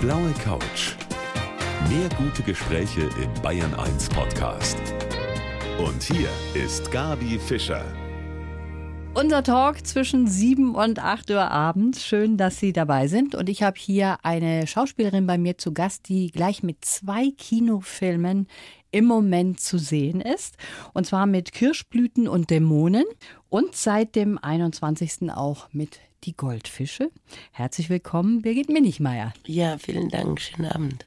blaue Couch. Mehr gute Gespräche im Bayern 1 Podcast. Und hier ist Gabi Fischer. Unser Talk zwischen 7 und 8 Uhr abends. Schön, dass Sie dabei sind. Und ich habe hier eine Schauspielerin bei mir zu Gast, die gleich mit zwei Kinofilmen im Moment zu sehen ist. Und zwar mit Kirschblüten und Dämonen und seit dem 21. auch mit Die Goldfische. Herzlich willkommen, Birgit Minichmeier. Ja, vielen Dank. Schönen Abend.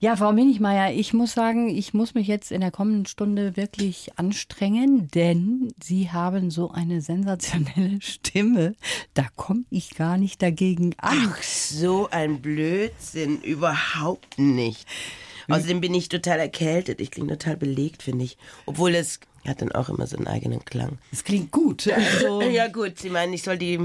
Ja, Frau Minichmeier, ich muss sagen, ich muss mich jetzt in der kommenden Stunde wirklich anstrengen, denn Sie haben so eine sensationelle Stimme. Da komme ich gar nicht dagegen an. Ach, so ein Blödsinn. Überhaupt nicht. Außerdem bin ich total erkältet. Ich klinge total belegt, finde ich. Obwohl es hat dann auch immer so einen eigenen Klang. Es klingt gut. Also Ja gut, Sie meinen, ich soll die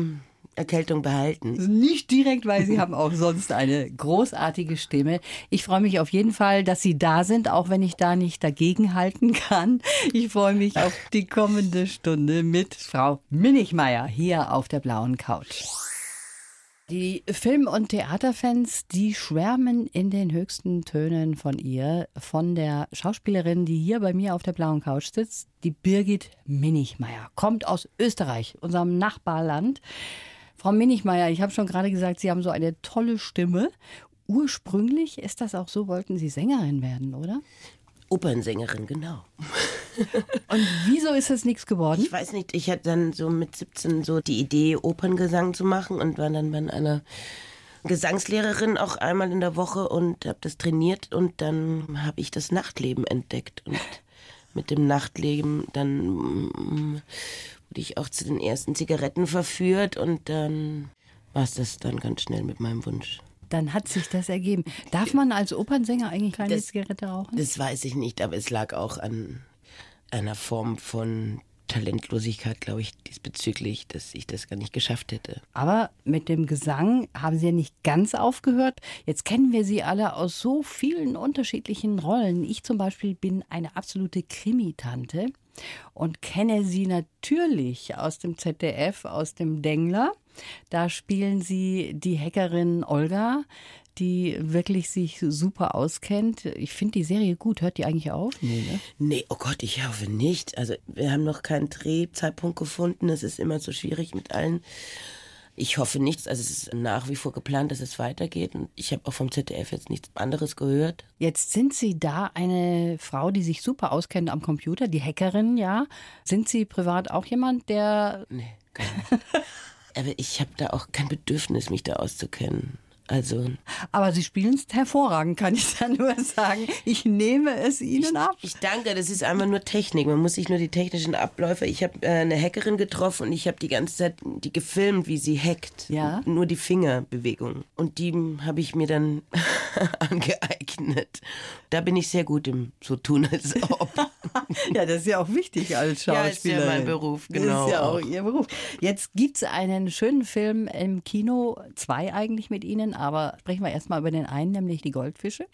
Erkältung behalten. nicht direkt, weil Sie haben auch sonst eine großartige Stimme. Ich freue mich auf jeden Fall, dass Sie da sind, auch wenn ich da nicht dagegenhalten kann. Ich freue mich auf die kommende Stunde mit Frau Minichmeier hier auf der blauen Couch. Die Film- und Theaterfans, die schwärmen in den höchsten Tönen von ihr, von der Schauspielerin, die hier bei mir auf der blauen Couch sitzt, die Birgit Minichmeier, kommt aus Österreich, unserem Nachbarland. Frau Minichmeier, ich habe schon gerade gesagt, Sie haben so eine tolle Stimme. Ursprünglich ist das auch so, wollten Sie Sängerin werden, oder? Opernsängerin, genau. Und wieso ist das nichts geworden? Ich weiß nicht, ich hatte dann so mit 17 so die Idee, Operngesang zu machen und war dann bei einer Gesangslehrerin auch einmal in der Woche und habe das trainiert und dann habe ich das Nachtleben entdeckt und mit dem Nachtleben dann mm, wurde ich auch zu den ersten Zigaretten verführt und dann war es das dann ganz schnell mit meinem Wunsch. Dann hat sich das ergeben. Darf man als Opernsänger eigentlich keine Das- Zigarette rauchen? Das weiß ich nicht, aber es lag auch an einer Form von Talentlosigkeit, glaube ich, diesbezüglich, dass ich das gar nicht geschafft hätte. Aber mit dem Gesang haben Sie ja nicht ganz aufgehört. Jetzt kennen wir Sie alle aus so vielen unterschiedlichen Rollen. Ich zum Beispiel bin eine absolute Krimitante und kenne Sie natürlich aus dem ZDF, aus dem Dengler. Da spielen Sie die Hackerin Olga, die wirklich sich super auskennt. Ich finde die Serie gut. Hört die eigentlich auf? Nee, ne? Nee, oh Gott, ich hoffe nicht. Also wir haben noch keinen Drehzeitpunkt gefunden. Es ist immer so schwierig mit allen. Ich hoffe nicht. Also es ist nach wie vor geplant, dass es weitergeht. Und ich habe auch vom ZDF jetzt nichts anderes gehört. Jetzt sind Sie da eine Frau, die sich super auskennt am Computer, die Hackerin, ja. Sind Sie privat auch jemand, der Nee, gar nicht. Aber ich habe da auch kein Bedürfnis, mich da auszukennen. Also Aber Sie spielen es hervorragend, kann ich da nur sagen. Ich nehme es Ihnen ab. Ich danke, das ist einfach nur Technik. Man muss sich nur die technischen Abläufe. Ich habe äh, eine Hackerin getroffen und ich habe die ganze Zeit die gefilmt, wie sie hackt. Ja. Nur die Fingerbewegung. Und die habe ich mir dann angeeignet. Da bin ich sehr gut im so tun als ob. Ja, das ist ja auch wichtig als Ja, ist ja mein Beruf, Das genau ist ja auch auch. Ihr Beruf. Jetzt gibt es einen schönen Film im Kino, zwei eigentlich mit Ihnen, aber sprechen wir erstmal über den einen, nämlich die Goldfische.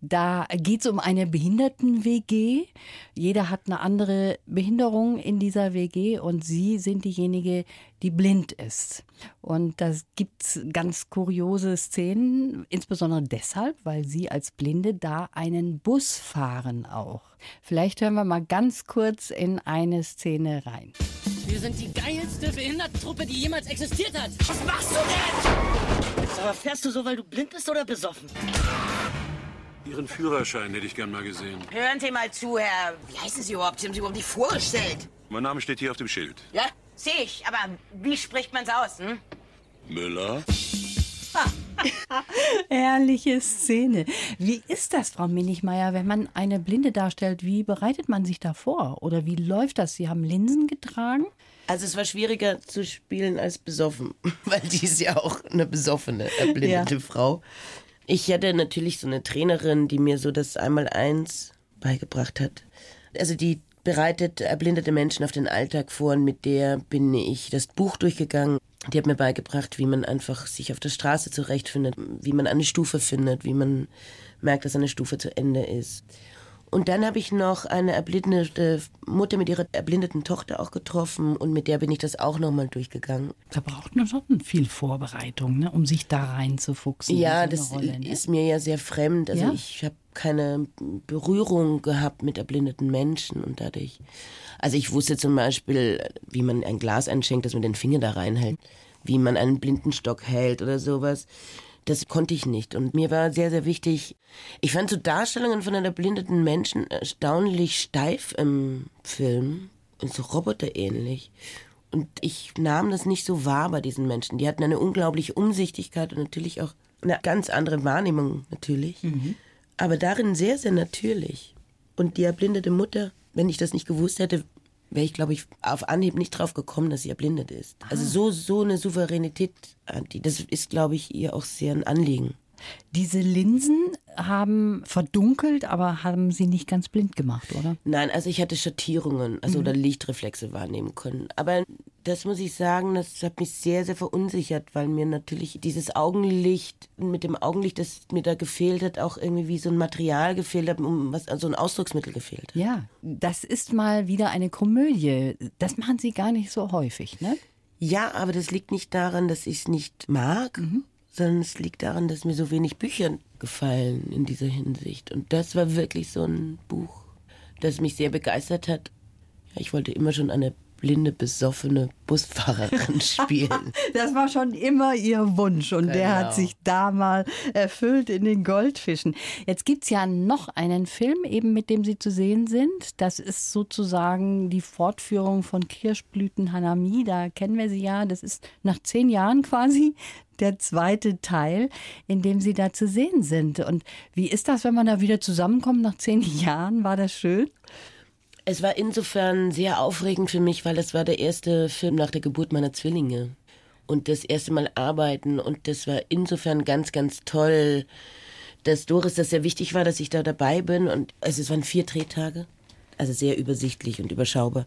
Da geht es um eine Behinderten-WG. Jeder hat eine andere Behinderung in dieser WG und Sie sind diejenige, die blind ist. Und da gibt es ganz kuriose Szenen, insbesondere deshalb, weil Sie als Blinde da einen Bus fahren auch. Vielleicht hören wir mal ganz kurz in eine Szene rein. Wir sind die geilste Behindertentruppe, die jemals existiert hat. Was machst du denn? Jetzt aber fährst du so, weil du blind bist oder besoffen? Ihren Führerschein hätte ich gern mal gesehen. Hören Sie mal zu, Herr. Wie heißen Sie überhaupt? Sie haben sich überhaupt nicht vorgestellt. Mein Name steht hier auf dem Schild. Ja? Sehe ich. Aber wie spricht man's aus, hm? Müller? Herrliche Szene. Wie ist das, Frau Minichmeier, wenn man eine Blinde darstellt? Wie bereitet man sich da vor? Oder wie läuft das? Sie haben Linsen getragen? Also es war schwieriger zu spielen als besoffen, weil die ist ja auch eine besoffene, erblindete Ja. Frau. Ich hatte natürlich so eine Trainerin, die mir so das Einmaleins beigebracht hat. Also die bereitet erblindete Menschen auf den Alltag vor und mit der bin ich das Buch durchgegangen. Die hat mir beigebracht, wie man einfach sich auf der Straße zurechtfindet, wie man eine Stufe findet, wie man merkt, dass eine Stufe zu Ende ist. Und dann habe ich noch eine erblindete Mutter mit ihrer erblindeten Tochter auch getroffen und mit der bin ich das auch nochmal durchgegangen. Da braucht man schon viel Vorbereitung, ne, um sich da reinzufuchsen. Ja, das Rolle, ne? ist mir ja sehr fremd. Also Ja? ich habe keine Berührung gehabt mit erblindeten Menschen und dadurch. Also ich wusste zum Beispiel, wie man ein Glas einschenkt, dass man den Finger da reinhält, wie man einen Blindenstock hält oder sowas. Das konnte ich nicht. Und mir war sehr, sehr wichtig. Ich fand so Darstellungen von erblindeten Menschen erstaunlich steif im Film und so roboterähnlich. Und ich nahm das nicht so wahr bei diesen Menschen. Die hatten eine unglaubliche Umsichtigkeit und natürlich auch eine ganz andere Wahrnehmung natürlich. Aber darin sehr, sehr natürlich. Und die erblindete Mutter, wenn ich das nicht gewusst hätte, wäre ich, glaube ich, auf Anhieb nicht drauf gekommen, dass sie erblindet ist. Also so, so eine Souveränität hat die. Das ist, glaube ich, ihr auch sehr ein Anliegen. Diese Linsen haben verdunkelt, aber haben sie nicht ganz blind gemacht, oder? Nein, also ich hatte Schattierungen, also oder Lichtreflexe wahrnehmen können. Aber das muss ich sagen, das hat mich sehr, sehr verunsichert, weil mir natürlich dieses Augenlicht, mit dem Augenlicht, das mir da gefehlt hat, auch irgendwie wie so ein Material gefehlt hat, um was, also ein Ausdrucksmittel gefehlt hat. Ja, das ist mal wieder eine Komödie. Das machen sie gar nicht so häufig, ne? Ja, aber das liegt nicht daran, dass ich es nicht mag, sondern es liegt daran, dass mir so wenig Bücher gefallen in dieser Hinsicht. Und das war wirklich so ein Buch, das mich sehr begeistert hat. Ich wollte immer schon eine blinde, besoffene Busfahrerin spielen. Das war schon immer ihr Wunsch und der hat Genau. sich da mal erfüllt in den Goldfischen. Jetzt gibt's ja noch einen Film, eben mit dem Sie zu sehen sind. Das ist sozusagen die Fortführung von Kirschblüten Hanami. Da kennen wir sie ja. Das ist nach zehn Jahren quasi der zweite Teil, in dem Sie da zu sehen sind. Und wie ist das, wenn man da wieder zusammenkommt nach zehn Jahren? War das schön? Es war insofern sehr aufregend für mich, weil das war der erste Film nach der Geburt meiner Zwillinge. Und das erste Mal arbeiten. Und das war insofern ganz, ganz toll, dass Doris das sehr wichtig war, dass ich da dabei bin. Und also es waren vier Drehtage. Also sehr übersichtlich und überschaubar.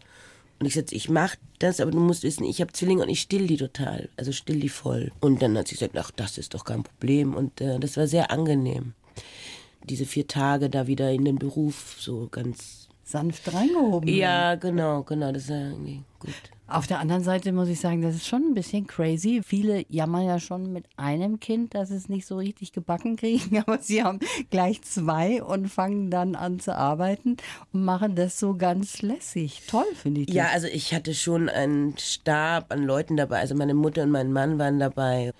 Und ich sagte, ich mach das, aber du musst wissen, ich habe Zwillinge und ich still die total. Also still die voll. Und dann hat sie gesagt, ach, das ist doch kein Problem. Und äh, das war sehr angenehm. Diese vier Tage da wieder in den Beruf so ganz Sanft reingehoben. ja, genau, genau, das ist ja irgendwie gut. Auf der anderen Seite muss ich sagen, das ist schon ein bisschen crazy. Viele jammern ja schon mit einem Kind, dass es nicht so richtig gebacken kriegen, aber sie haben gleich zwei und fangen dann an zu arbeiten und machen das so ganz lässig. Toll, finde ich. das. Ja, also ich hatte schon einen Stab an Leuten dabei, also meine Mutter und mein Mann waren dabei.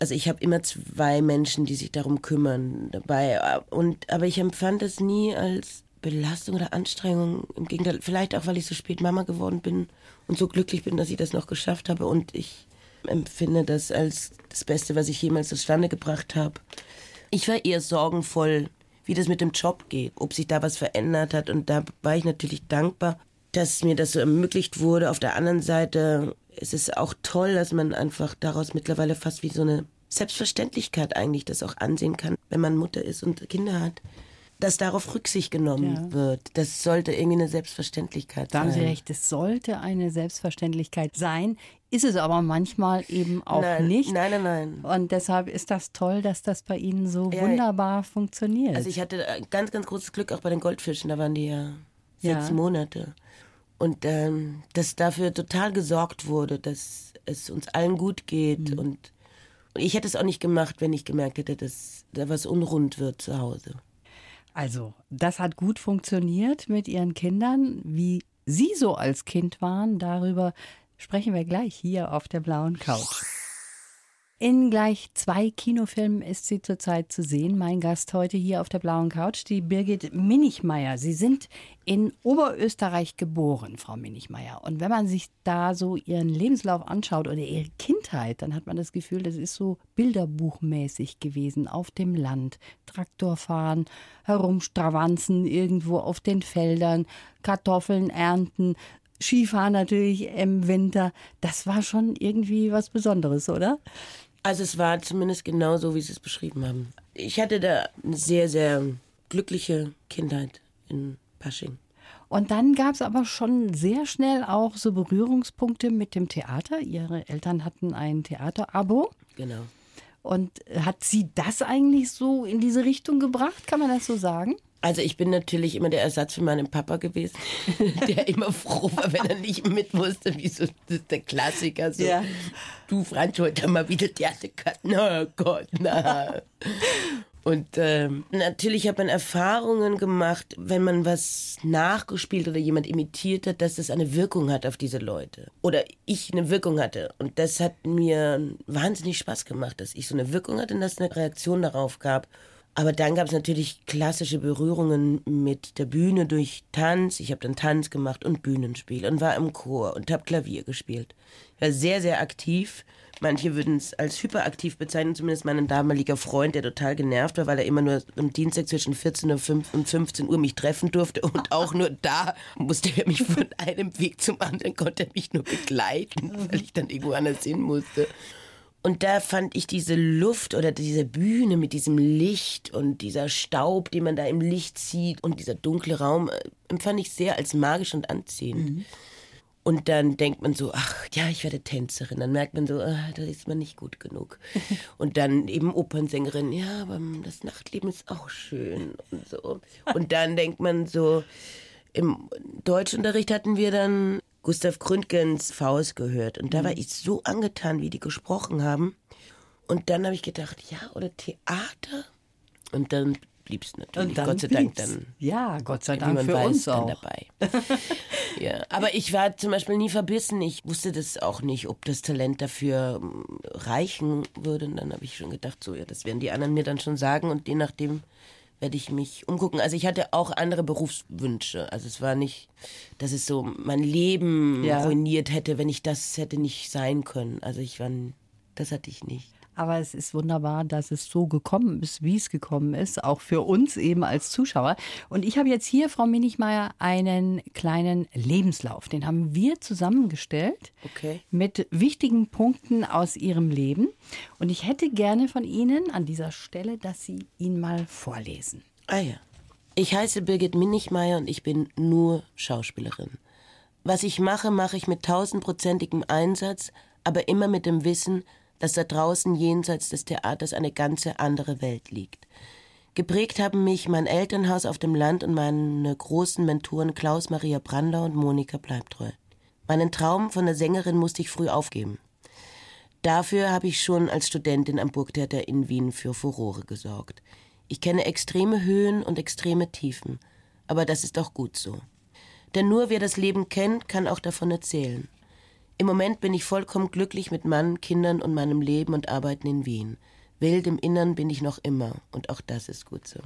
Also ich habe immer zwei Menschen, die sich darum kümmern dabei. Und, aber ich empfand es nie als Belastung oder Anstrengung. Im Gegenteil, vielleicht auch, weil ich so spät Mama geworden bin und so glücklich bin, dass ich das noch geschafft habe. Und ich empfinde das als das Beste, was ich jemals zustande gebracht habe. Ich war eher sorgenvoll, wie das mit dem Job geht, ob sich da was verändert hat. Und da war ich natürlich dankbar, dass mir das so ermöglicht wurde. Auf der anderen Seite ist es auch toll, dass man einfach daraus mittlerweile fast wie so eine Selbstverständlichkeit eigentlich das auch ansehen kann, wenn man Mutter ist und Kinder hat. Dass darauf Rücksicht genommen Ja. wird. Das sollte irgendwie eine Selbstverständlichkeit Da haben sein. Sie recht, es sollte eine Selbstverständlichkeit sein, ist es aber manchmal eben auch nein, nicht. Nein, nein, nein. Und deshalb ist das toll, dass das bei Ihnen so Ja, wunderbar funktioniert. Also ich hatte ganz, ganz großes Glück auch bei den Goldfischen. Da waren die ja Ja. sechs Monate. Und ähm, dass dafür total gesorgt wurde, dass es uns allen gut geht. Mhm. Und ich hätte es auch nicht gemacht, wenn ich gemerkt hätte, dass da was unrund wird zu Hause. Also, das hat gut funktioniert mit Ihren Kindern. Wie Sie so als Kind waren, darüber sprechen wir gleich hier auf der blauen Couch. In gleich zwei Kinofilmen ist sie zurzeit zu sehen. Mein Gast heute hier auf der blauen Couch, die Birgit Minichmeier. Sie sind in Oberösterreich geboren, Frau Minichmeier. Und wenn man sich da so ihren Lebenslauf anschaut oder ihre Kindheit, dann hat man das Gefühl, das ist so bilderbuchmäßig gewesen auf dem Land. Traktor fahren, herumstravanzen irgendwo auf den Feldern, Kartoffeln ernten, Skifahren natürlich im Winter. Das war schon irgendwie was Besonderes, oder? Also es war zumindest genau so, wie Sie es beschrieben haben. Ich hatte da eine sehr, sehr glückliche Kindheit in Pasching. Und dann gab es aber schon sehr schnell auch so Berührungspunkte mit dem Theater. Ihre Eltern hatten ein Theaterabo. Genau. Und hat sie das eigentlich so in diese Richtung gebracht? Kann man das so sagen? Also ich bin natürlich immer der Ersatz für meinen Papa gewesen, der immer froh war, wenn er nicht mit wusste, wie so das ist der Klassiker. So, Ja. Du Franz, heute mal wieder Theater cutten. Oh Gott, na. Und ähm, natürlich hat man Erfahrungen gemacht, wenn man was nachgespielt oder jemand imitiert hat, dass das eine Wirkung hat auf diese Leute. Oder ich eine Wirkung hatte. Und das hat mir wahnsinnig Spaß gemacht, dass ich so eine Wirkung hatte und dass es eine Reaktion darauf gab. Aber dann gab es natürlich klassische Berührungen mit der Bühne durch Tanz. Ich habe dann Tanz gemacht und Bühnenspiel und war im Chor und habe Klavier gespielt. Ich war sehr, sehr aktiv. Manche würden es als hyperaktiv bezeichnen, zumindest mein damaliger Freund, der total genervt war, weil er immer nur am Dienstag zwischen 14 und 5 und 15 Uhr mich treffen durfte und auch nur da musste er mich von einem Weg zum anderen, konnte er mich nur begleiten, weil ich dann irgendwo anders hin musste. Und da fand ich diese Luft oder diese Bühne mit diesem Licht und dieser Staub, den man da im Licht sieht und dieser dunkle Raum, äh, empfand ich sehr als magisch und anziehend. Und dann denkt man so, ach ja, ich werde Tänzerin. Dann merkt man so, ah, da ist man nicht gut genug. Und dann eben Opernsängerin, ja, aber das Nachtleben ist auch schön und so. Und dann denkt man so, im Deutschunterricht hatten wir dann Gustav Gründgens Faust gehört. Und da war ich so angetan, wie die gesprochen haben. Und dann habe ich gedacht, ja, oder Theater? Und dann blieb es natürlich, Und dann Gott sei Dank, blieb's. dann Ja, Gott sei Dank für weiß, uns dann auch. dabei. ja, aber ich war zum Beispiel nie verbissen. Ich wusste das auch nicht, ob das Talent dafür ähm, reichen würde. Und dann habe ich schon gedacht, so, ja, das werden die anderen mir dann schon sagen. Und je nachdem werde ich mich umgucken. Also ich hatte auch andere Berufswünsche. Also es war nicht, dass es so mein Leben Ja. ruiniert hätte, wenn ich das hätte nicht sein können. Also ich war, das hatte ich nicht. Aber es ist wunderbar, dass es so gekommen ist, wie es gekommen ist, auch für uns eben als Zuschauer. Und ich habe jetzt hier, Frau Minichmeier, einen kleinen Lebenslauf. Den haben wir zusammengestellt Okay. mit wichtigen Punkten aus Ihrem Leben. Und ich hätte gerne von Ihnen an dieser Stelle, dass Sie ihn mal vorlesen. Ah ja. Ich heiße Birgit Minichmeier und ich bin nur Schauspielerin. Was ich mache, mache ich mit tausendprozentigem Einsatz, aber immer mit dem Wissen, dass da draußen jenseits des Theaters eine ganze andere Welt liegt. Geprägt haben mich mein Elternhaus auf dem Land und meine großen Mentoren Klaus Maria Brandau und Monika Bleibtreu. Meinen Traum von der Sängerin musste ich früh aufgeben. Dafür habe ich schon als Studentin am Burgtheater in Wien für Furore gesorgt. Ich kenne extreme Höhen und extreme Tiefen, aber das ist auch gut so. Denn nur wer das Leben kennt, kann auch davon erzählen. Im Moment bin ich vollkommen glücklich mit Mann, Kindern und meinem Leben und Arbeiten in Wien. Wild im Innern bin ich noch immer und auch das ist gut so.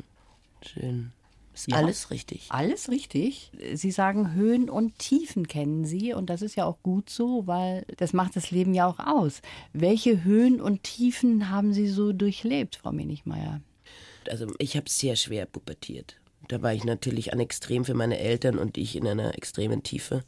Schön. Ist Ja. alles richtig. Alles richtig. Sie sagen, Höhen und Tiefen kennen Sie und das ist ja auch gut so, weil das macht das Leben ja auch aus. Welche Höhen und Tiefen haben Sie so durchlebt, Frau Minichmeier? Also ich habe sehr schwer pubertiert. Da war ich natürlich an extrem für meine Eltern und ich in einer extremen Tiefe.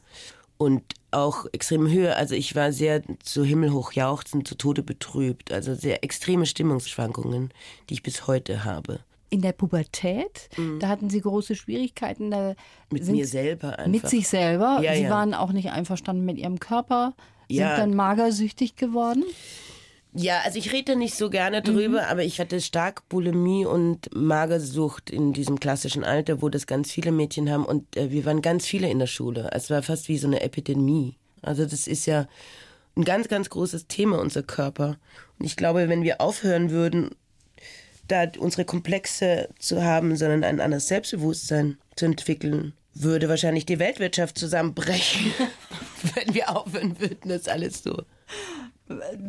Und auch extrem Höhe. Also ich war sehr zu Himmel hoch jauchzend, zu Tode betrübt. Also sehr extreme Stimmungsschwankungen, die ich bis heute habe. In der Pubertät, da hatten Sie große Schwierigkeiten. Da Mhm. Mit mir selber einfach. Mit sich selber. Ja, Sie ja. waren auch nicht einverstanden mit Ihrem Körper, sind Ja. dann magersüchtig geworden. Ja, also ich rede nicht so Mhm. gerne drüber, aber ich hatte stark Bulimie und Magersucht in diesem klassischen Alter, wo das ganz viele Mädchen haben und äh, wir waren ganz viele in der Schule. Es war fast wie so eine Epidemie. Also das ist ja ein ganz, ganz großes Thema, unser Körper. Und ich glaube, wenn wir aufhören würden, da unsere Komplexe zu haben, sondern ein anderes Selbstbewusstsein zu entwickeln, würde wahrscheinlich die Weltwirtschaft zusammenbrechen, wenn wir aufhören würden, das alles so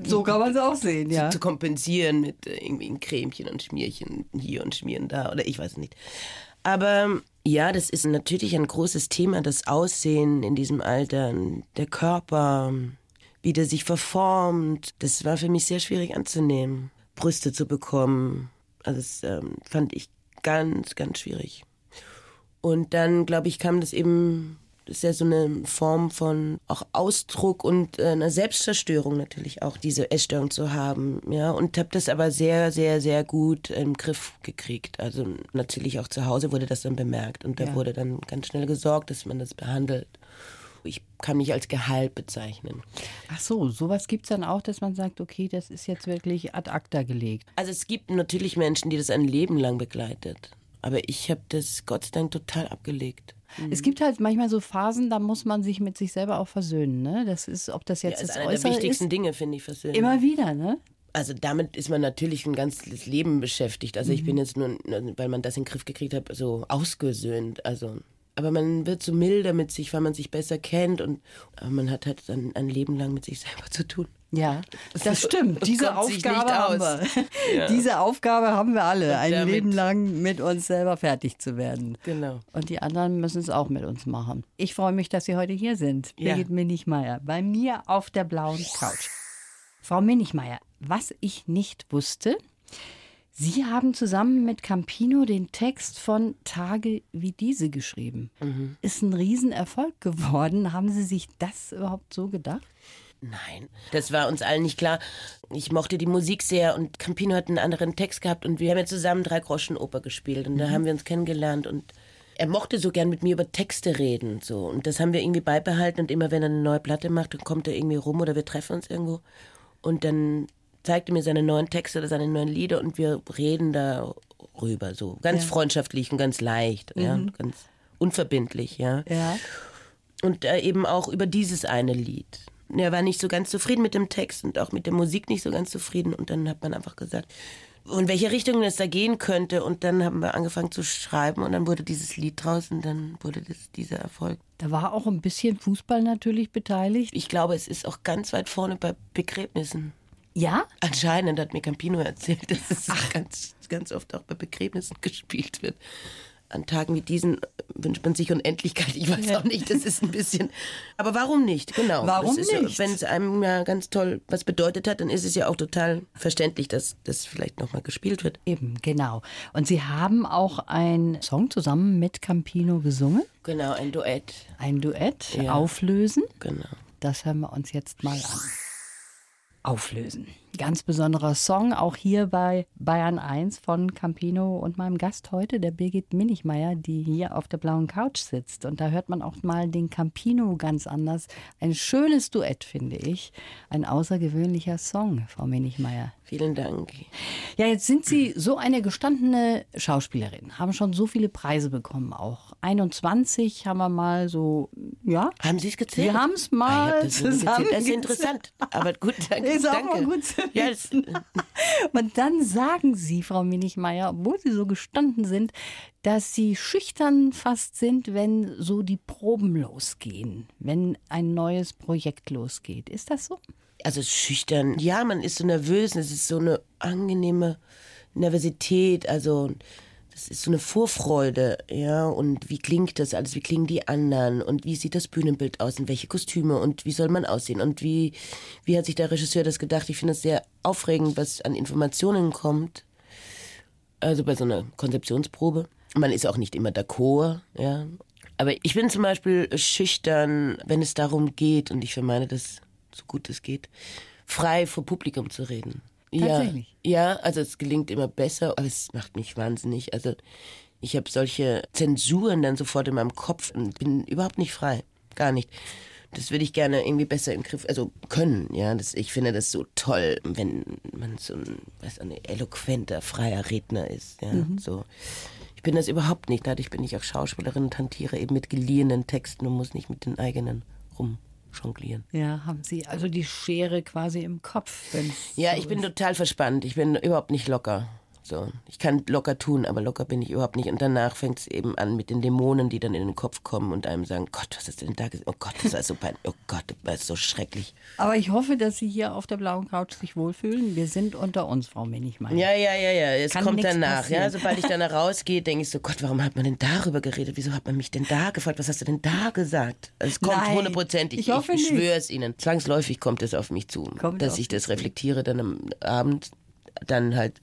So kann man es auch sehen, ja. zu kompensieren mit äh, irgendwie ein Cremchen und Schmierchen hier und Schmieren da oder ich weiß nicht. Aber ja, das ist natürlich ein großes Thema, das Aussehen in diesem Alter, der Körper, wie der sich verformt. Das war für mich sehr schwierig anzunehmen, Brüste zu bekommen. Also das ähm, fand ich ganz, ganz schwierig. Und dann, glaube ich, kam das eben, das ist ja so eine Form von auch Ausdruck und äh, einer Selbstzerstörung natürlich auch, diese Essstörung zu haben. Ja, und habe das aber sehr, sehr, sehr gut im Griff gekriegt. Also natürlich auch zu Hause wurde das dann bemerkt und da Ja. wurde dann ganz schnell gesorgt, dass man das behandelt. Ich kann mich als Gehalt bezeichnen. Ach so, sowas gibt es dann auch, dass man sagt, okay, das ist jetzt wirklich ad acta gelegt. Also es gibt natürlich Menschen, die das ein Leben lang begleitet. Aber ich habe das Gott sei Dank total abgelegt. Es gibt halt manchmal so Phasen, da muss man sich mit sich selber auch versöhnen. Ne? Das ist, ob das Ja, jetzt ist das einer der Äußere wichtigsten ist, Dinge, finde ich, versöhnen. immer wieder, ne? Also damit ist man natürlich ein ganzes Leben beschäftigt. Also ich bin jetzt nur, weil man das in den Griff gekriegt hat, so ausgesöhnt. Also, aber man wird so milder mit sich, weil man sich besser kennt und aber man hat halt dann ein Leben lang mit sich selber zu tun. Ja, das stimmt. Diese Aufgabe haben wir. Diese Aufgabe haben wir alle, ein damit- Leben lang mit uns selber fertig zu werden. Genau. Und die anderen müssen es auch mit uns machen. Ich freue mich, dass Sie heute hier sind. Ja. Birgit Minichmeier, bei mir auf der blauen Couch. Frau Minichmeier, was ich nicht wusste, Sie haben zusammen mit Campino den Text von Tage wie diese geschrieben. Mhm. Ist ein Riesenerfolg geworden. Haben Sie sich das überhaupt so gedacht? Nein, das war uns allen nicht klar. Ich mochte die Musik sehr und Campino hat einen anderen Text gehabt und wir haben ja zusammen drei Groschen Oper gespielt und da haben wir uns kennengelernt und er mochte so gern mit mir über Texte reden so und das haben wir irgendwie beibehalten und immer wenn er eine neue Platte macht, dann kommt er irgendwie rum oder wir treffen uns irgendwo und dann zeigt er mir seine neuen Texte oder seine neuen Lieder und wir reden darüber so ganz freundschaftlich und ganz leicht, ja, ganz unverbindlich, ja Ja. und äh, eben auch über dieses eine Lied. Er war nicht so ganz zufrieden mit dem Text und auch mit der Musik nicht so ganz zufrieden. Und dann hat man einfach gesagt, in welche Richtung es da gehen könnte. Und dann haben wir angefangen zu schreiben und dann wurde dieses Lied draus und dann wurde das, dieser Erfolg. Da war auch ein bisschen Fußball natürlich beteiligt. Ich glaube, es ist auch ganz weit vorne bei Begräbnissen. Ja? Anscheinend hat mir Campino erzählt, dass es ganz, ganz oft auch bei Begräbnissen gespielt wird. An Tagen wie diesen wünscht man sich Unendlichkeit. Ich weiß auch nicht, das ist ein bisschen. Aber warum nicht? Genau. Warum ist, nicht? Wenn es einem ja ganz toll was bedeutet hat, dann ist es ja auch total verständlich, dass das vielleicht nochmal gespielt wird. Eben, genau. Und Sie haben auch einen Song zusammen mit Campino gesungen. Genau, ein Duett. Ein Duett, Ja. Auflösen. Genau. Das hören wir uns jetzt mal an. Auflösen. Ganz besonderer Song, auch hier bei Bayern 1 von Campino und meinem Gast heute, der Birgit Minichmeier, die hier auf der blauen Couch sitzt. Und da hört man auch mal den Campino ganz anders. Ein schönes Duett, finde ich. Ein außergewöhnlicher Song, Frau Minichmeier. Vielen Dank. Ja, jetzt sind Sie so eine gestandene Schauspielerin, haben schon so viele Preise bekommen auch. 21 haben wir mal so, ja. Haben Sie es gezählt? Wir haben's Ah, mal ich hab das nicht gezählt. Das ist interessant. Aber gut, danke. Ist auch danke. mal gut zu das, Und dann sagen Sie, Frau Minichmeier, obwohl Sie so gestanden sind, dass Sie schüchtern fast sind, wenn so die Proben losgehen, wenn ein neues Projekt losgeht. Ist das so? Also schüchtern. Ja, man ist so nervös. Es ist so eine angenehme Nervosität. Also das ist so eine Vorfreude, ja. Und wie klingt das alles? Wie klingen die anderen? Und wie sieht das Bühnenbild aus? Und welche Kostüme? Und wie soll man aussehen? Und wie, wie hat sich der Regisseur das gedacht? Ich finde es sehr aufregend, was an Informationen kommt. Also bei so einer Konzeptionsprobe. Man ist auch nicht immer d'accord, ja. Aber ich bin zum Beispiel schüchtern, wenn es darum geht, und ich vermeide das so gut es geht, frei vor Publikum zu reden. Tatsächlich? Ja, ja, also es gelingt immer besser, aber es macht mich wahnsinnig. Also ich habe solche Zensuren dann sofort in meinem Kopf und bin überhaupt nicht frei. Gar nicht. Das würde ich gerne irgendwie besser im Griff, also können, ja. Das, ich finde das so toll, wenn man so ein, was, ein eloquenter, freier Redner ist, ja. So. Ich bin das überhaupt nicht. Dadurch bin ich auch Schauspielerin und hantiere eben mit geliehenen Texten und muss nicht mit den eigenen rumjonglieren. Ja, haben Sie also die Schere quasi im Kopf. Ja, so ich bin total verspannt. Ich bin überhaupt nicht locker. So, ich kann locker tun, aber locker bin ich überhaupt nicht. Und danach fängt es eben an mit den Dämonen, die dann in den Kopf kommen und einem sagen, Gott, was hast du denn da gesagt? Oh Gott, das war so peinlich. Oh Gott, das war so schrecklich. Aber ich hoffe, dass Sie hier auf der blauen Couch sich wohlfühlen. Wir sind unter uns, Frau Minichmeier. Ja, ja, ja, ja. Es Kann kommt danach. Ja, sobald ich dann rausgehe, denke ich so, Gott, warum hat man denn darüber geredet? Wieso hat man mich denn da gefragt? Was hast du denn da gesagt? Es kommt Nein, hundertprozentig. ich hoffe ich schwöre es Ihnen. Zwangsläufig kommt es auf mich zu, Kommt dass ich das reflektiere dann am Abend, dann halt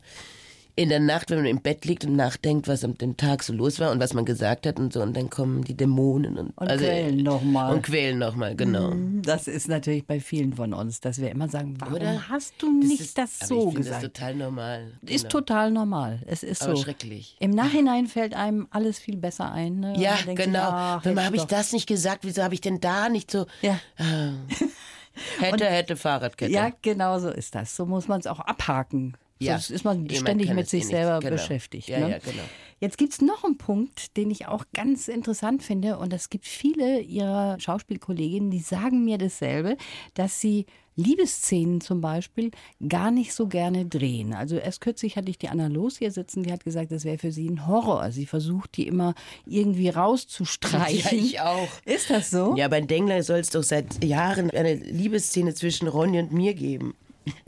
in der Nacht, wenn man im Bett liegt und nachdenkt, was am dem Tag so los war und was man gesagt hat und so, und dann kommen die Dämonen und, Und quälen noch mal. Und quälen nochmal, genau. Das ist natürlich bei vielen von uns, dass wir immer sagen, warum Oder? hast du nicht ist, das so ich finde gesagt? Das total normal. ist Genau. total normal. Es ist Aber so. schrecklich. Im Nachhinein fällt einem alles viel besser ein. Ne? Und Ja, denkt sich, genau. ach, Warum habe ich das nicht gesagt? Wieso habe ich denn da nicht so. Ja. Hätte, hätte Fahrradkette. Ja, genau so ist das. So muss man es auch abhaken. Ja. Sonst ist man ständig mit sich eh selber Genau. beschäftigt. Ja, ne? ja, genau. Jetzt gibt es noch einen Punkt, den ich auch ganz interessant finde. Und es gibt viele ihrer Schauspielkolleginnen, die sagen mir dasselbe, dass sie Liebesszenen zum Beispiel gar nicht so gerne drehen. Also erst kürzlich hatte ich die Anna Los hier sitzen, die hat gesagt, das wäre für sie ein Horror. Sie versucht, die immer irgendwie rauszustreichen. Ja, ich auch. Ist das so? Ja, bei Dengler soll es doch seit Jahren eine Liebesszene zwischen Ronny und mir geben.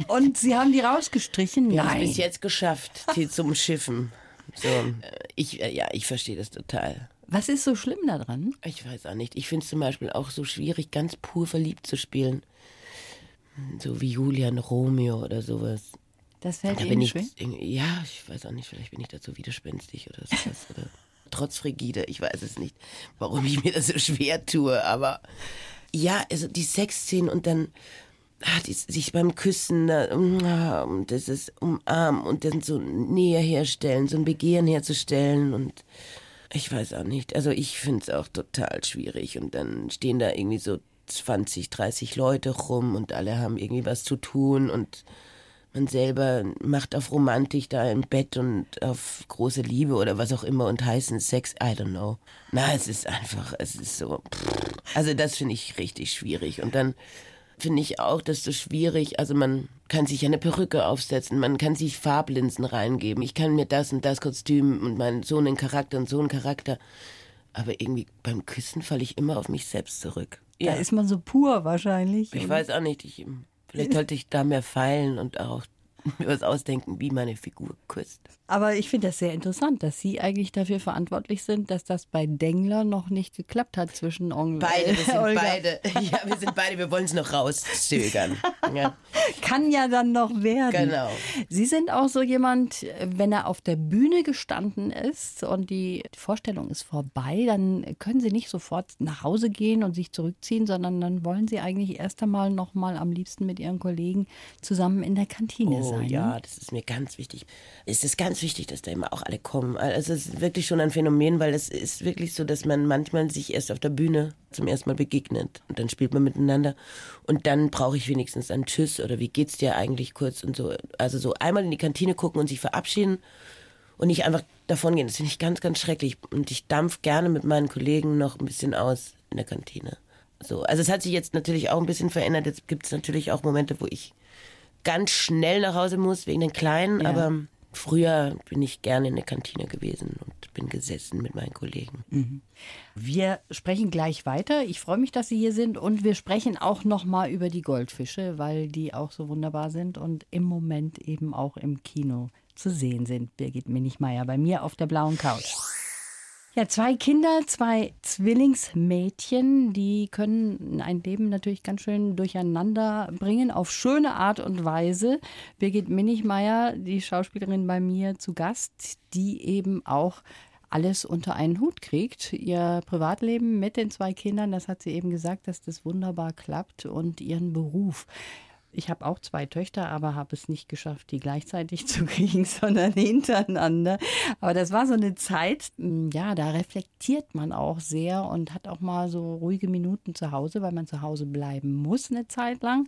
Und Sie haben die rausgestrichen? Wir Nein. bis jetzt geschafft, die zum Schiffen. So, äh, ich, äh, ja, ich verstehe das total. Was ist so schlimm daran? Ich weiß auch nicht. Ich finde es zum Beispiel auch so schwierig, ganz pur verliebt zu spielen. So wie Julian Romeo oder sowas. Das fällt Da Ihnen schwer? ja, ich weiß auch nicht, vielleicht bin ich dazu widerspenstig oder sowas. oder trotz Frigide, ich weiß es nicht, warum ich mir das so schwer tue, aber ja, also die Sexszenen und dann die, sich beim Küssen, da, ah, und das ist umarmen und dann so Nähe herstellen, so ein Begehren herzustellen und ich weiß auch nicht, also ich finde es auch total schwierig und dann stehen da irgendwie so 20, 30 Leute rum und alle haben irgendwie was zu tun und man selber macht auf Romantik da im Bett und auf große Liebe oder was auch immer und heißen Sex, I don't know. Na, es ist einfach, es ist so, pff. also das finde ich richtig schwierig und dann finde ich auch, das so schwierig, also man kann sich eine Perücke aufsetzen, man kann sich Farblinsen reingeben, ich kann mir das und das Kostüm und meinen so einen Charakter und so einen Charakter, aber irgendwie beim Küssen falle ich immer auf mich selbst zurück. Da ist man so pur wahrscheinlich. Ich weiß auch nicht, ich, vielleicht sollte ich da mehr feilen und auch mir was ausdenken, wie meine Figur küsst. Aber ich finde das sehr interessant, dass Sie eigentlich dafür verantwortlich sind, dass das bei Dengler noch nicht geklappt hat zwischen Onkel Beide, wir sind Olga. beide. Ja, wir sind beide, wir wollen es noch rauszögern. Ja, Kann ja dann noch werden. Genau. Sie sind auch so jemand, wenn er auf der Bühne gestanden ist und die Vorstellung ist vorbei, dann können Sie nicht sofort nach Hause gehen und sich zurückziehen, sondern dann wollen Sie eigentlich erst einmal noch mal am liebsten mit Ihren Kollegen zusammen in der Kantine Oh sein. ja, ne? das ist mir ganz wichtig. Es ist ganz wichtig, dass da immer auch alle kommen. Also es ist wirklich schon ein Phänomen, weil es ist wirklich so, dass man manchmal sich erst auf der Bühne zum ersten Mal begegnet und dann spielt man miteinander und dann brauche ich wenigstens einen Tschüss oder wie geht's dir eigentlich kurz und so. Also so einmal in die Kantine gucken und sich verabschieden und nicht einfach davon gehen. Das finde ich ganz, ganz schrecklich und ich dampf gerne mit meinen Kollegen noch ein bisschen aus in der Kantine. So, also es hat sich jetzt natürlich auch ein bisschen verändert. Jetzt gibt es natürlich auch Momente, wo ich ganz schnell nach Hause muss wegen den Kleinen, Ja. aber früher bin ich gerne in der Kantine gewesen und bin gesessen mit meinen Kollegen. Wir sprechen gleich weiter. Ich freue mich, dass Sie hier sind und wir sprechen auch noch mal über die Goldfische, weil die auch so wunderbar sind und im Moment eben auch im Kino zu sehen sind. Birgit Minichmeier bei mir auf der blauen Couch. Ja, zwei Kinder, zwei Zwillingsmädchen, die können ein Leben natürlich ganz schön durcheinander bringen, auf schöne Art und Weise. Birgit Minichmeier, die Schauspielerin bei mir zu Gast, die eben auch alles unter einen Hut kriegt. Ihr Privatleben mit den zwei Kindern, das hat sie eben gesagt, dass das wunderbar klappt und ihren Beruf. Ich habe auch zwei Töchter, aber habe es nicht geschafft, die gleichzeitig zu kriegen, sondern hintereinander. Aber das war so eine Zeit, mm, ja, da reflektiert man auch sehr und hat auch mal so ruhige Minuten zu Hause, weil man zu Hause bleiben muss eine Zeit lang.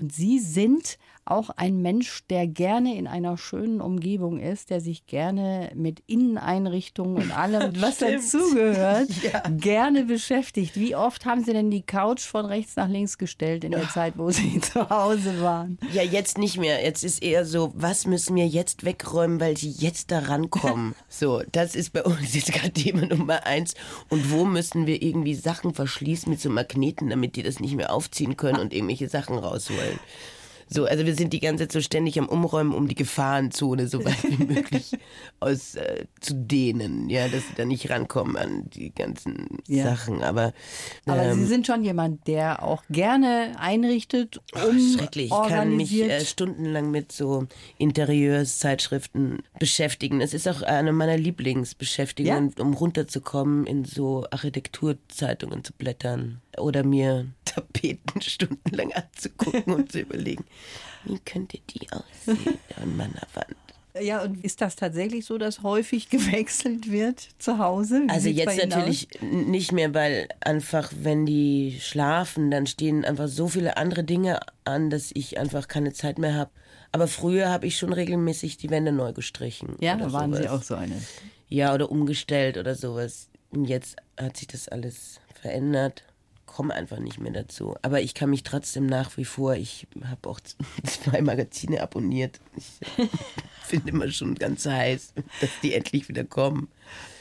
Und Sie sind auch ein Mensch, der gerne in einer schönen Umgebung ist, der sich gerne mit Inneneinrichtungen und allem, was dazugehört, gerne beschäftigt. Wie oft haben Sie denn die Couch von rechts nach links gestellt in der Zeit, wo Sie zu Hause waren? Ja, jetzt nicht mehr. Jetzt ist eher so, was müssen wir jetzt wegräumen, weil sie jetzt da rankommen. so, das ist bei uns jetzt gerade Thema Nummer eins. Und wo müssen wir irgendwie Sachen verschließen mit so Magneten, damit die das nicht mehr aufziehen können und irgendwelche Sachen rausholen. So, also wir sind die ganze Zeit so ständig am Umräumen, um die Gefahrenzone so weit wie möglich aus äh, zu dehnen, ja, dass sie da nicht rankommen an die ganzen Ja. Sachen. Aber, Aber ähm, Sie sind schon jemand, der auch gerne einrichtet, um Schrecklich. Ich kann mich äh, stundenlang mit so Interieurszeitschriften beschäftigen. Es ist auch eine meiner Lieblingsbeschäftigungen, um runterzukommen, in so Architekturzeitungen zu blättern oder mir Tapeten stundenlang anzugucken und zu überlegen, wie könnte die aussehen an meiner Wand. ja, und ist das tatsächlich so, dass häufig gewechselt wird zu Hause? Wie Also jetzt natürlich n- nicht mehr, weil einfach, wenn die schlafen, dann stehen einfach so viele andere Dinge an, dass ich einfach keine Zeit mehr habe. Aber früher habe ich schon regelmäßig die Wände neu gestrichen. Aus? Ja, da waren Sie sowas. auch so eine. Ja, oder umgestellt oder sowas. Und jetzt hat sich das alles verändert. Komme einfach nicht mehr dazu. Aber ich kann mich trotzdem nach wie vor, ich habe auch zwei Magazine abonniert. Ich finde immer schon ganz heiß, dass die endlich wieder kommen.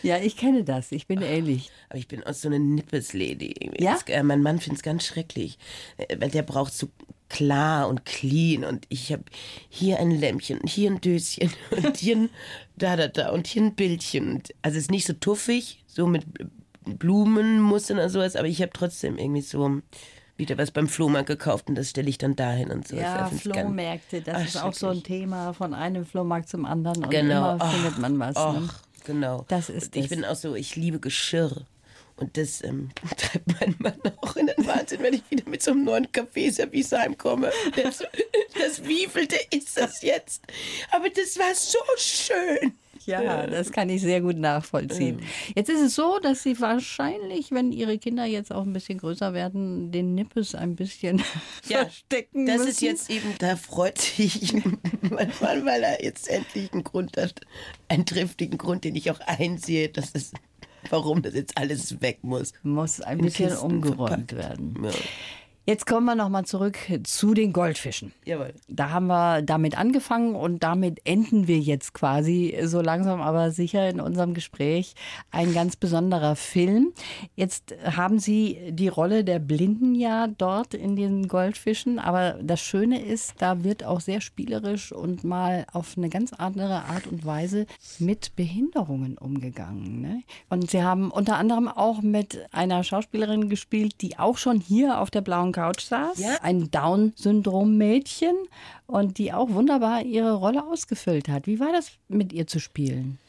Ja, ich kenne das. Ich bin ähnlich. Aber ich bin auch so eine Nippes-Lady. Ja? Das- äh, Mein Mann findet es ganz schrecklich, äh, weil der braucht so klar und clean und ich habe hier ein Lämpchen hier ein Döschen und hier ein da da da und hier ein Bildchen. Also es ist nicht so tuffig, so mit Blumenmustern oder sowas, aber ich habe trotzdem irgendwie so wieder was beim Flohmarkt gekauft und das stelle ich dann dahin und so. Ja, Das Flohmärkte, das Ach, ist auch so ein. Thema von einem Flohmarkt zum anderen und Genau. immer findet man was. Ach, ne? genau. Das ist und ich es. bin auch so, ich liebe Geschirr. Und das ähm, treibt meinen Mann auch in den Wahnsinn, wenn ich wieder mit so einem neuen Kaffeeservice heimkomme. Das, das wievielte ist das jetzt? Aber das war so schön. Ja, das kann ich sehr gut nachvollziehen. Jetzt ist es so, dass Sie wahrscheinlich, wenn Ihre Kinder jetzt auch ein bisschen größer werden, den Nippes ein bisschen verstecken Das müssen. ist jetzt eben, da freut sich mein Mann, weil er jetzt endlich einen Grund hat, einen triftigen Grund, den ich auch einsehe, dass es, warum das jetzt alles weg muss. muss ein in bisschen Kisten umgeräumt verpackt. werden. Ja. Jetzt kommen wir nochmal zurück zu den Goldfischen. Jawohl. Da haben wir damit angefangen und damit enden wir jetzt quasi so langsam aber sicher in unserem Gespräch. Ein ganz besonderer Film. Jetzt haben Sie die Rolle der Blinden ja dort in den Goldfischen, aber das Schöne ist, da wird auch sehr spielerisch und mal auf eine ganz andere Art und Weise mit Behinderungen umgegangen. Ne? Und Sie haben unter anderem auch mit einer Schauspielerin gespielt, die auch schon hier auf der blauen Couch saß. Ja. Ein Down-Syndrom-Mädchen und die auch wunderbar ihre Rolle ausgefüllt hat. Wie war das mit ihr zu spielen?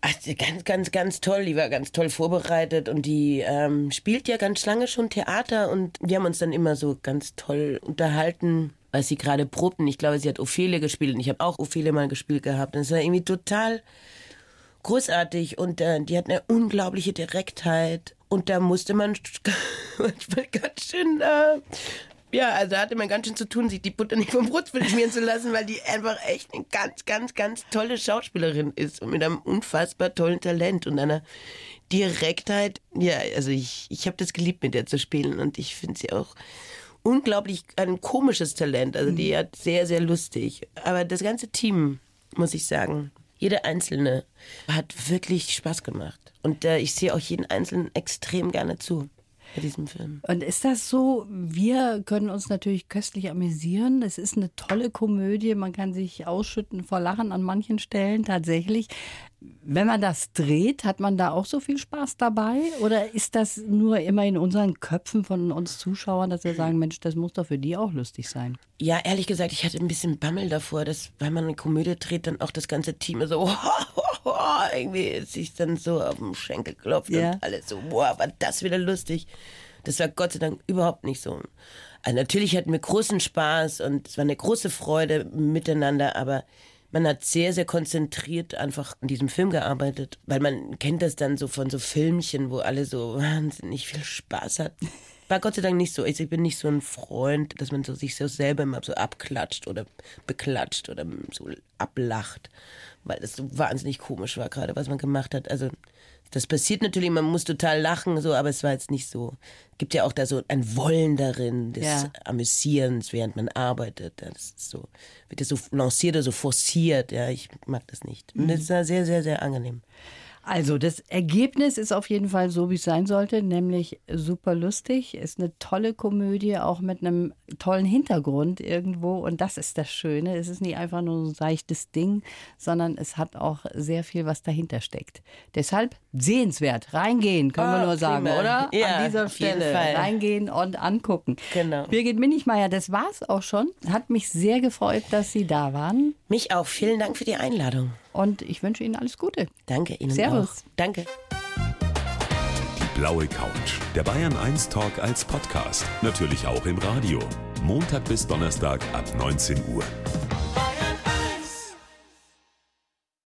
Ach, ganz, ganz, ganz toll. Die war ganz toll vorbereitet und die ähm, spielt ja ganz lange schon Theater und wir haben uns dann immer so ganz toll unterhalten, als sie gerade probten. Ich glaube, sie hat Ophelia gespielt und ich habe auch Ophelia mal gespielt gehabt. Und es war irgendwie total großartig und äh, die hat eine unglaubliche Direktheit und da musste man manchmal ganz schön äh, ja, also da hatte man ganz schön zu tun, sich die Butter nicht vom Brot schmieren zu lassen, weil die einfach echt eine ganz, ganz, ganz tolle Schauspielerin ist und mit einem unfassbar tollen Talent und einer Direktheit. Ja, also ich, ich habe das geliebt, mit der zu spielen und ich finde sie auch unglaublich ein komisches Talent. Also die hat sehr, sehr lustig. Aber das ganze Team, muss ich sagen, jeder Einzelne hat wirklich Spaß gemacht. Und äh, ich sehe auch jeden Einzelnen extrem gerne zu bei diesem Film. Und ist das so? Wir können uns natürlich köstlich amüsieren. Es ist eine tolle Komödie. Man kann sich ausschütten vor Lachen an manchen Stellen tatsächlich. Wenn man das dreht, hat man da auch so viel Spaß dabei? Oder ist das nur immer in unseren Köpfen von uns Zuschauern, dass wir sagen, Mensch, das muss doch für die auch lustig sein? Ja, ehrlich gesagt, ich hatte ein bisschen Bammel davor, dass, weil man eine Komödie dreht, dann auch das ganze Team so, irgendwie sich dann so auf den Schenkel klopft Ja. und alles so, boah, war das wieder lustig. Das war Gott sei Dank überhaupt nicht so. Also natürlich hatten wir großen Spaß und es war eine große Freude miteinander, aber man hat sehr, sehr konzentriert einfach an diesem Film gearbeitet, weil man kennt das dann so von so Filmchen, wo alle so wahnsinnig viel Spaß hat. War Gott sei Dank nicht so. Also ich bin nicht so ein Freund, dass man so sich so selber mal so abklatscht oder beklatscht oder so ablacht, weil das so wahnsinnig komisch war gerade, was man gemacht hat. Also das passiert natürlich, man muss total lachen, so, aber es war jetzt nicht so. Gibt ja auch da so ein Wollen darin, des Ja. Amüsierens, während man arbeitet. Das ist so, wird ja so lanciert oder so forciert. Ja, ich mag das nicht. Und das war sehr, sehr, sehr angenehm. Also das Ergebnis ist auf jeden Fall so, wie es sein sollte, nämlich super lustig. Ist eine tolle Komödie, auch mit einem tollen Hintergrund irgendwo. Und das ist das Schöne. Es ist nicht einfach nur so ein seichtes Ding, sondern es hat auch sehr viel, was dahinter steckt. Deshalb sehenswert. Reingehen, können wir Ah, nur sagen, prima. oder? Ja, An dieser auf jeden Stelle. Fall. Reingehen und angucken. Genau. Birgit Minichmeier, das war's auch schon. Hat mich sehr gefreut, dass Sie da waren. Mich auch. Vielen Dank für die Einladung. Und ich wünsche Ihnen alles Gute. Danke Ihnen Servus. auch. Danke. Blaue Couch. Der Bayern 1 Talk als Podcast. Natürlich auch im Radio. Montag bis Donnerstag ab 19 Uhr.